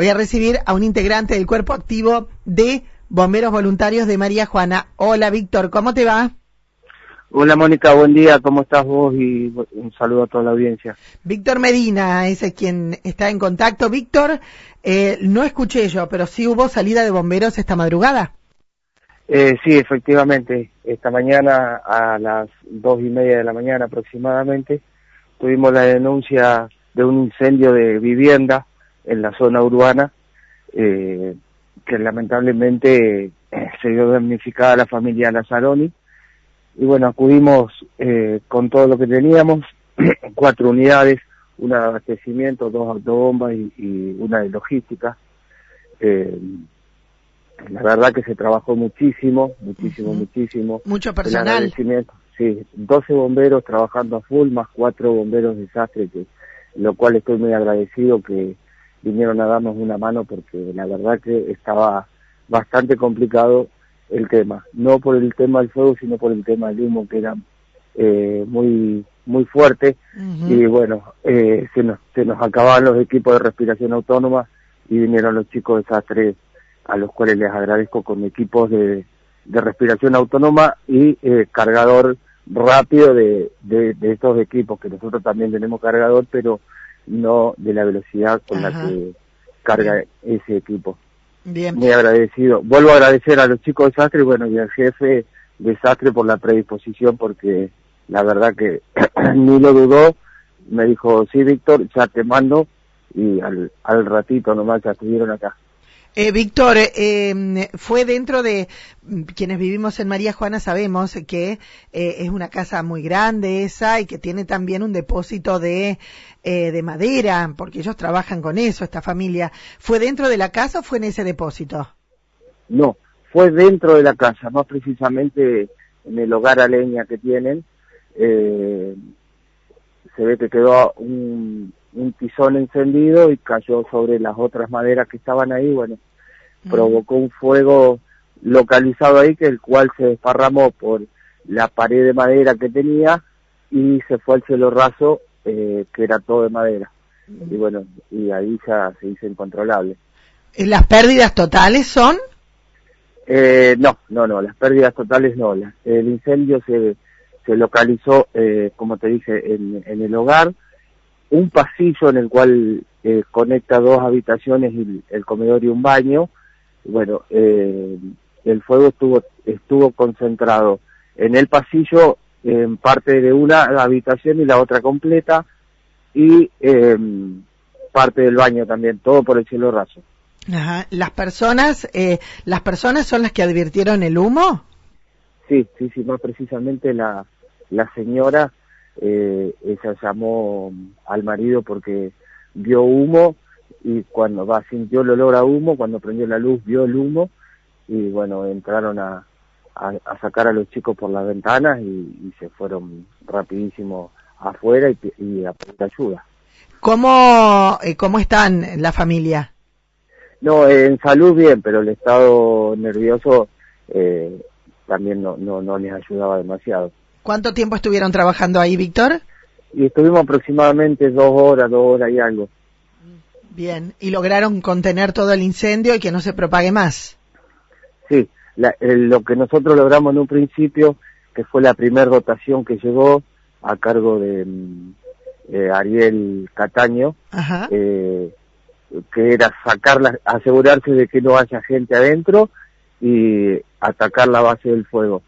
Voy a recibir a un integrante del cuerpo activo de Bomberos Voluntarios de María Juana. Hola, Víctor, ¿cómo te va? Hola Mónica, buen día, ¿cómo estás vos? Y un saludo a toda la audiencia. Víctor Medina es quien está en contacto. Víctor, eh, no escuché yo, pero sí hubo salida de bomberos esta madrugada. Eh, sí, efectivamente, esta mañana a las dos y media de la mañana aproximadamente tuvimos la denuncia de un incendio de vivienda en la zona urbana eh, que lamentablemente eh, se dio damnificada la familia Lazzaroni y bueno, acudimos eh, con todo lo que teníamos, cuatro unidades, una de abastecimiento, dos autobombas y, una de logística. Eh, la verdad que se trabajó muchísimo, muchísimo, muchísimo. Mucho personal. Sí, 12 bomberos trabajando a full, más cuatro bomberos de desastre, que, lo cual estoy muy agradecido que vinieron a darnos una mano porque la verdad que estaba bastante complicado el tema, no por el tema del fuego, sino por el tema del humo que era eh, muy muy fuerte. Y bueno, eh, se, nos, se nos acababan los equipos de respiración autónoma y vinieron los chicos de desastre a los cuales les agradezco con equipos de, de respiración autónoma y eh, cargador rápido de, de, estos equipos, que nosotros también tenemos cargador, pero no de la velocidad con la que carga ese equipo. Bien. Muy agradecido. Vuelvo a agradecer a los chicos de Sastre bueno, y al jefe de Sastre por la predisposición, porque la verdad que ni lo dudó. Me dijo, sí, Víctor, ya te mando. Y al, al ratito nomás ya estuvieron acá. Eh, Víctor, eh, fue dentro de mm, quienes vivimos en María Juana, sabemos que eh, es una casa muy grande esa y que tiene también un depósito de, eh, de madera, porque ellos trabajan con eso, esta familia. ¿Fue dentro de la casa o fue en ese depósito? No, fue dentro de la casa, más precisamente en el hogar a leña que tienen. se ve que quedó un, un tizón encendido y cayó sobre las otras maderas que estaban ahí, bueno, mm. provocó un fuego localizado ahí que el cual se desparramó por la pared de madera que tenía y se fue al cielo raso eh, que era todo de madera. Y bueno y ahí ya se hizo incontrolable. Las pérdidas totales son eh, no no no las pérdidas totales no. El incendio se se localizó eh, como te dije en, en el hogar. Un pasillo en el cual eh, conecta dos habitaciones, y el comedor y un baño. Bueno, eh, el fuego estuvo, estuvo concentrado en el pasillo, en parte de una habitación y la otra completa, y em, parte del baño también, todo por el cielo raso. Ajá. ¿Las personas, eh, las personas son las que advirtieron el humo? Sí, sí, sí, más precisamente la, la señora eh, ella llamó al marido porque vio humo y cuando va sintió el olor a humo, cuando prendió la luz vio el humo y bueno, entraron a, a, sacar a los chicos por las ventanas y, se fueron rapidísimo afuera y, a pedir ayuda. ¿Cómo, eh, ¿Cómo están la familia? No, en salud bien, pero el estado nervioso eh, también no, no, no les ayudaba demasiado. ¿Cuánto tiempo estuvieron trabajando ahí, Víctor? Y estuvimos aproximadamente dos horas, dos horas y algo. Bien, y lograron contener todo el incendio y que no se propague más. Sí, lo que nosotros logramos en un principio, que fue la primera dotación que llegó a cargo de mm, eh, Ariel Cataño, eh, que era sacarla, asegurarse de que no haya gente adentro y atacar la base del fuego.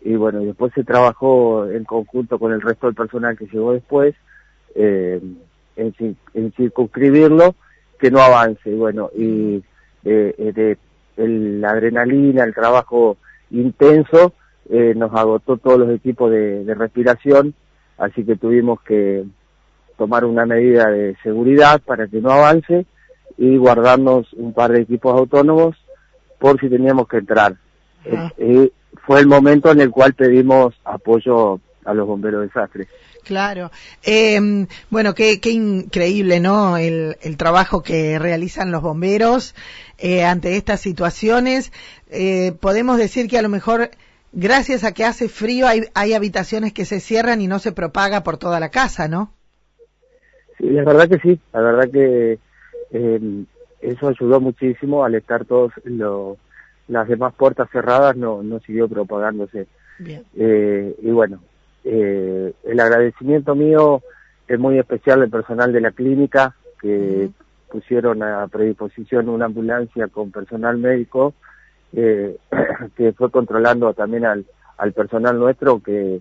Y bueno, después se trabajó en conjunto con el resto del personal que llegó después eh, en, en, circunscribirlo que no avance. Y bueno, y eh, eh, de, la adrenalina, el trabajo intenso, eh, nos agotó todos los equipos de, de respiración, así que tuvimos que tomar una medida de seguridad para que no avance y guardarnos un par de equipos autónomos por si teníamos que entrar. Eh, fue el momento en el cual pedimos apoyo a los bomberos de desastre. Claro. Eh, bueno, qué, qué, increíble, ¿no? El, el, trabajo que realizan los bomberos eh, ante estas situaciones. Eh, podemos decir que a lo mejor, gracias a que hace frío, hay, hay habitaciones que se cierran y no se propaga por toda la casa, ¿no? Sí, la verdad que sí. La verdad que eh, eso ayudó muchísimo al estar todos los las demás puertas cerradas no, no siguió propagándose. Eh, y bueno, eh, el agradecimiento mío es muy especial al personal de la clínica que pusieron a predisposición una ambulancia con personal médico eh, que fue controlando también al, al personal nuestro que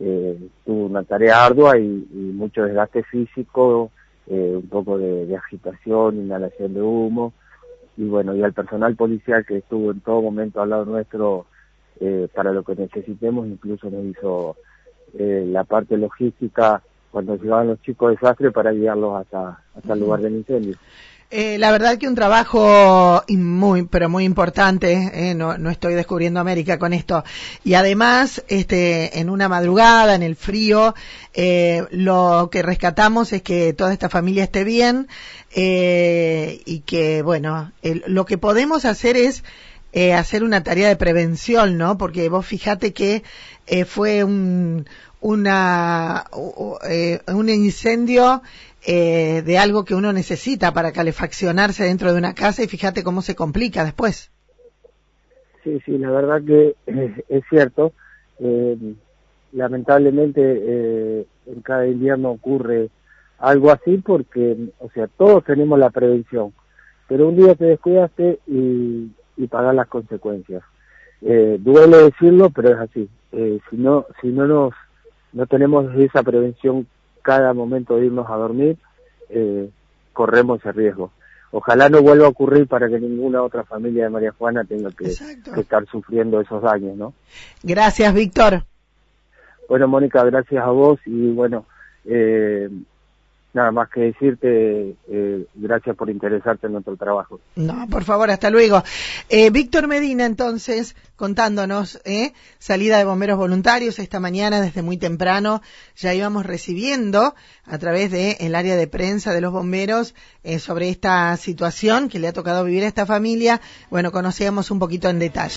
eh, tuvo una tarea ardua y, mucho desgaste físico, eh, un poco de, de agitación, inhalación de humo. Y bueno, y al personal policial que estuvo en todo momento al lado nuestro para lo que necesitemos, incluso nos hizo eh, la parte logística cuando llegaban los chicos de desastre para guiarlos hasta, hasta el lugar del incendio. Eh, la verdad que un trabajo muy, pero muy importante. Eh, no, no, estoy descubriendo América con esto. Y además, este, en una madrugada, en el frío, eh, lo que rescatamos es que toda esta familia esté bien eh, y que, bueno, lo que podemos hacer es eh, hacer una tarea de prevención, ¿no? Porque vos fijate que eh, fue un, una, eh, un incendio eh, de algo que uno necesita para calefaccionarse dentro de una casa y fíjate cómo se complica después. Sí, sí, la verdad que es cierto. Eh, lamentablemente eh, en cada invierno ocurre algo así porque, o sea, todos tenemos la prevención, pero un día te descuidaste y, y pagas las consecuencias. Eh, duele decirlo, pero es así. Eh, si no, si no nos, no tenemos esa prevención cada momento de irnos a dormir, eh, corremos ese riesgo. Ojalá no vuelva a ocurrir para que ninguna otra familia de María Juana tenga que, estar sufriendo esos daños, ¿no? Gracias, Víctor. Bueno, Mónica, gracias a vos y bueno, eh, nada más que decirte eh, gracias por interesarte en nuestro trabajo. No, por favor, hasta luego. Eh, Víctor Medina, entonces, contándonos, eh, salida de bomberos voluntarios esta mañana desde muy temprano, ya íbamos recibiendo a través del el área de prensa de los bomberos eh, sobre esta situación que le ha tocado vivir a esta familia. Bueno, conocíamos un poquito en detalle.